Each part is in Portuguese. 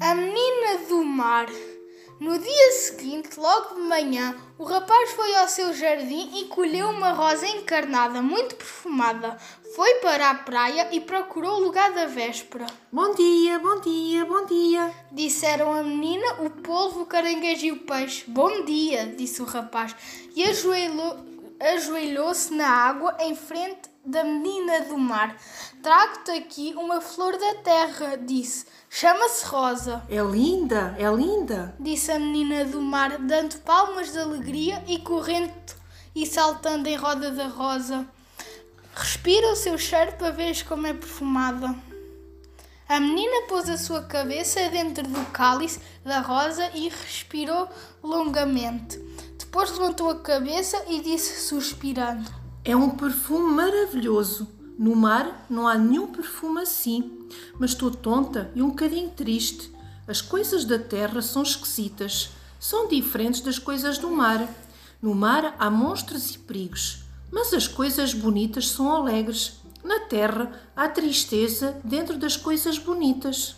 A menina do mar. No dia seguinte, logo de manhã, o rapaz foi ao seu jardim e colheu uma rosa encarnada muito perfumada. Foi para a praia e procurou o lugar da véspera. Bom dia, bom dia, bom dia. Disseram a menina, o polvo, o caranguejo e o peixe. Bom dia, disse o rapaz, e ajoelhou- ajoelhou-se na água em frente da menina do mar. Trago-te aqui uma flor da terra, disse. Chama-se Rosa. É linda, é linda. disse a menina do mar, dando palmas de alegria e correndo e saltando em roda da rosa. Respira o seu cheiro para veres como é perfumada. A menina pôs a sua cabeça dentro do cálice da rosa e respirou longamente. Depois levantou a cabeça e disse, suspirando: É um perfume maravilhoso. No mar não há nenhum perfume assim. Mas estou tonta e um bocadinho triste. As coisas da terra são esquisitas. São diferentes das coisas do mar. No mar há monstros e perigos. Mas as coisas bonitas são alegres. Na terra há tristeza dentro das coisas bonitas.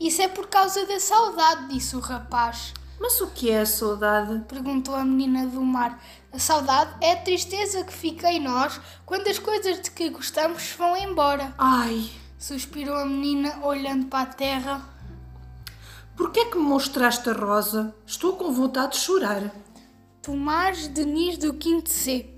Isso é por causa da saudade, disse o rapaz. Mas o que é a saudade? Perguntou a menina do mar. A saudade é a tristeza que fica em nós quando as coisas de que gostamos vão embora. Ai, Suspirou a menina olhando para a terra. por que é que me mostraste a rosa? Estou com vontade de chorar. Tomás Denis do Quinto C.